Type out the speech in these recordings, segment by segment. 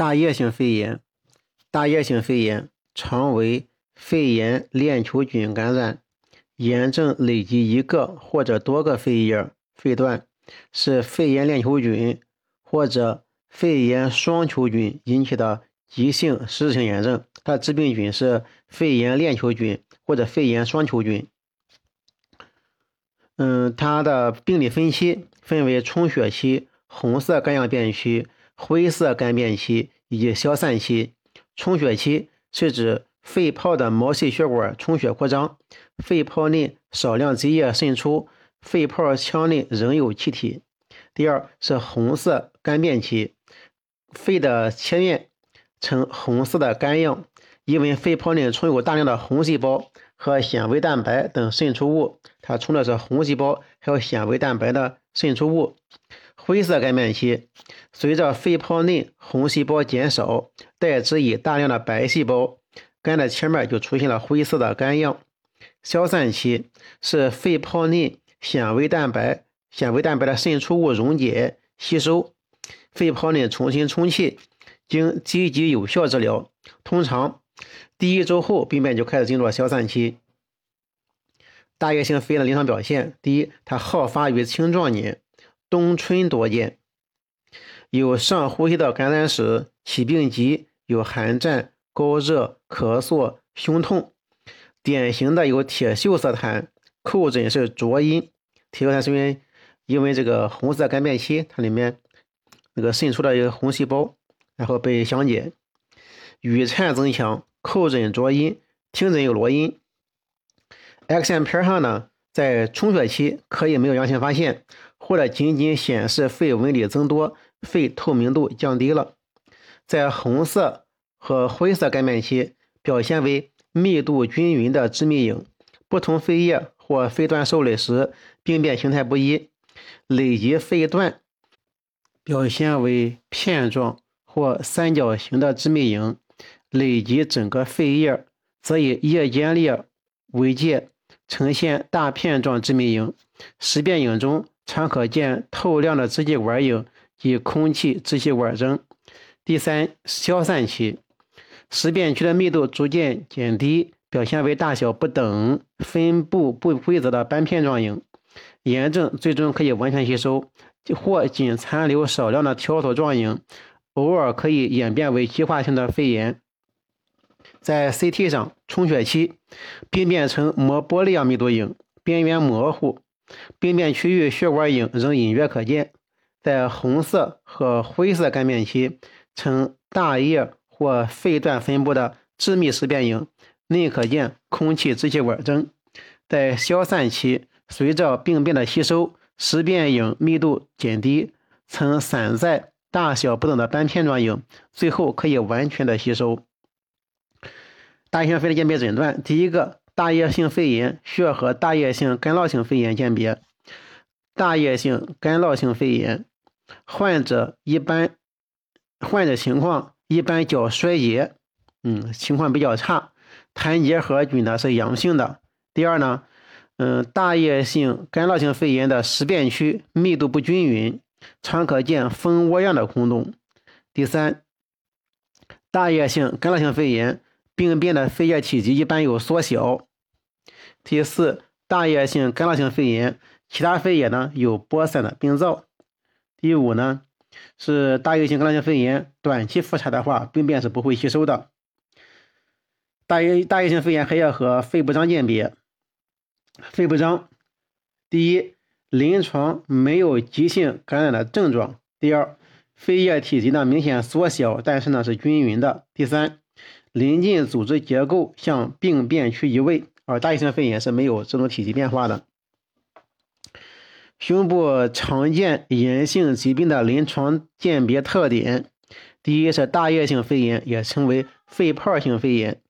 大叶性肺炎，大叶性肺炎常为肺炎链球菌感染，炎症累及一个或者多个肺叶、肺段，是肺炎链球菌或者肺炎双球菌引起的急性实质性炎症。它的致病菌是肺炎链球菌或者肺炎双球菌。嗯，它的病理分期分为充血期、红色肝样变区、灰色肝变期以及消散期。充血期是指肺泡的毛细血管充血扩张，肺泡内少量积液渗出，肺泡腔内仍有气体。第二是红色肝变期，肺的切面呈红色的肝样，因为肺泡内充有大量的红细胞。和纤维蛋白等渗出物，它充的是红细胞还有纤维蛋白的渗出物。灰色干变期，随着肺泡内红细胞减少，代之以大量的白细胞，肝的切面就出现了灰色的肝样。消散期是肺泡内纤维蛋白、纤维蛋白的渗出物溶解吸收，肺泡内重新充气，经积极有效治疗，通常。第一周后，病变就开始进入了消散期。大叶性肺炎的临床表现：第一，它好发于青壮年，冬春多见，有上呼吸道感染史，起病急，有寒战、高热、咳嗽、胸痛。典型的有铁锈色痰，叩诊是浊音。铁锈痰是因为因为这个红色肝变期，它里面那个渗出的一个红细胞，然后被详解。语颤增强。叩诊浊音，听诊有罗音。X 线片上呢，在充血期可以没有阳性发现，或者仅仅显示肺纹理增多，肺透明度降低了。在红色和灰色肝变期，表现为密度均匀的致密影，不同肺叶或肺段受累时，病变形态不一。累及肺段表现为片状或三角形的致密影。累及整个肺叶，则以叶间裂为界，呈现大片状致密影。实变影中常可见透亮的支气管影及空气支气管征。第三，消散期，实变区的密度逐渐减低，表现为大小不等、分布不规则的斑片状影。炎症最终可以完全吸收，或仅残留少量的条索状影，偶尔可以演变为继化性的肺炎。在 CT 上，充血期病变呈膜玻璃样密度影，边缘模糊，病变区域血管影仍隐约可见。在红色和灰色干变期，呈大叶或肺段分布的致密实变影，内可见空气支气管征。在消散期，随着病变的吸收，实变影密度减低，呈散在大小不等的斑片状影，最后可以完全的吸收。大型肺的鉴别诊断，第一个，大叶性肺炎需要和大叶性干酪性肺炎鉴别。大叶性干酪性肺炎患者一般，患者情况一般较衰竭，嗯，情况比较差。痰结核菌呢是阳性的。第二呢，嗯，大叶性干酪性肺炎的实变区密度不均匀，常可见蜂窝样的空洞。第三，大叶性干酪性肺炎。病变的肺叶体积一般有缩小。第四，大叶性干酪性肺炎，其他肺叶呢有播散的病灶。第五呢是大叶性干酪性肺炎，短期复查的话，病变是不会吸收的。大叶大叶性肺炎还要和肺部张鉴别。肺部张，第一，临床没有急性感染的症状。第二，肺叶体积呢明显缩小，但是呢是均匀的。第三。临近组织结构向病变区移位，而大叶性肺炎是没有这种体积变化的。胸部常见炎性疾病的临床鉴别特点，第一是大叶性肺炎，也称为肺泡性肺炎，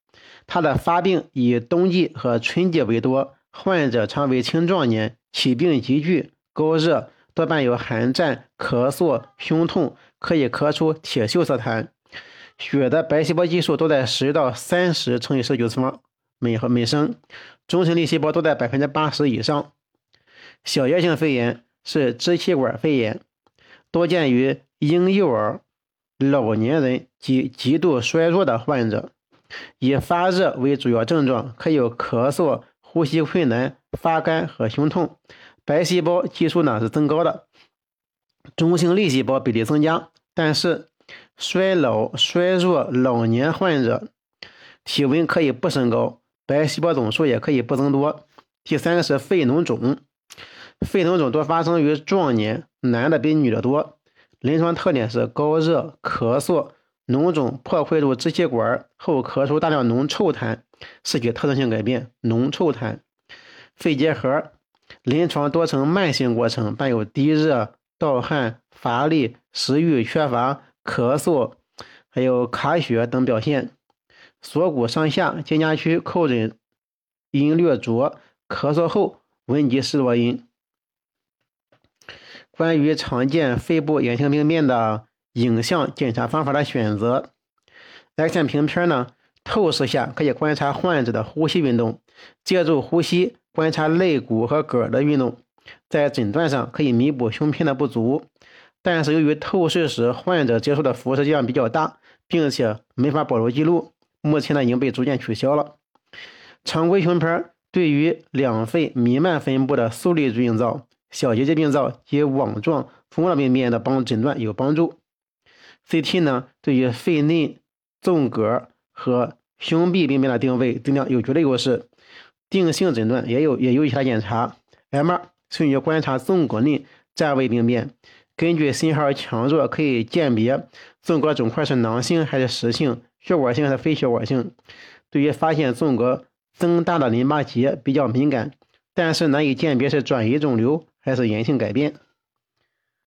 它的发病以冬季和春季为多，患者常为青壮年，起病急剧，高热，多伴有寒战、咳嗽、胸痛，可以咳出铁锈色痰。血的白细胞计数都在十到三十乘以十九次方每和每升，中性粒细胞都在百分之八十以上。小叶性肺炎是支气管肺炎，多见于婴幼儿，老年人及极度衰弱的患者。以发热为主要症状，可有咳嗽、呼吸困难、发干和胸痛。白细胞计数呢是增高的，中性粒细胞比例增加。但是衰老、衰弱老年患者体温可以不升高，白细胞总数也可以不增多。第三个是肺脓肿，肺脓肿多发生于壮年，男的比女的多。临床特点是高热、咳嗽。脓肿破坏入支气管后，咳出大量脓臭痰，视觉特征性改变，脓臭痰。肺结核临床多呈慢性过程，伴有低热、盗汗、乏力、食欲缺乏、咳嗽，还有卡血等表现。锁骨上下肩胛区叩诊音略浊，咳嗽后闻及湿多音。关于常见肺部炎性病变的。影像检查方法的选择，X 线平片呢，透视下可以观察患者的呼吸运动，借助呼吸观察肋骨和膈的运动，在诊断上可以弥补胸片的不足。但是由于透视时患者接受的辐射剂量比较大，并且没法保留记录，目前呢已经被逐渐取消了。常规胸片对于两肺弥漫分布的粟粒病灶、小结节病灶及网状蜂窝病变的帮诊断有帮助。CT 呢，对于肺内纵隔和胸壁病变的定位定量有绝对优势，定性诊断也有也有其他检查。MR 用于观察纵隔内占位病变，根据信号强弱可以鉴别纵隔肿块是囊性还是实性，血管性还是非血管性。对于发现纵隔增大的淋巴结比较敏感，但是难以鉴别是转移肿瘤还是炎性改变。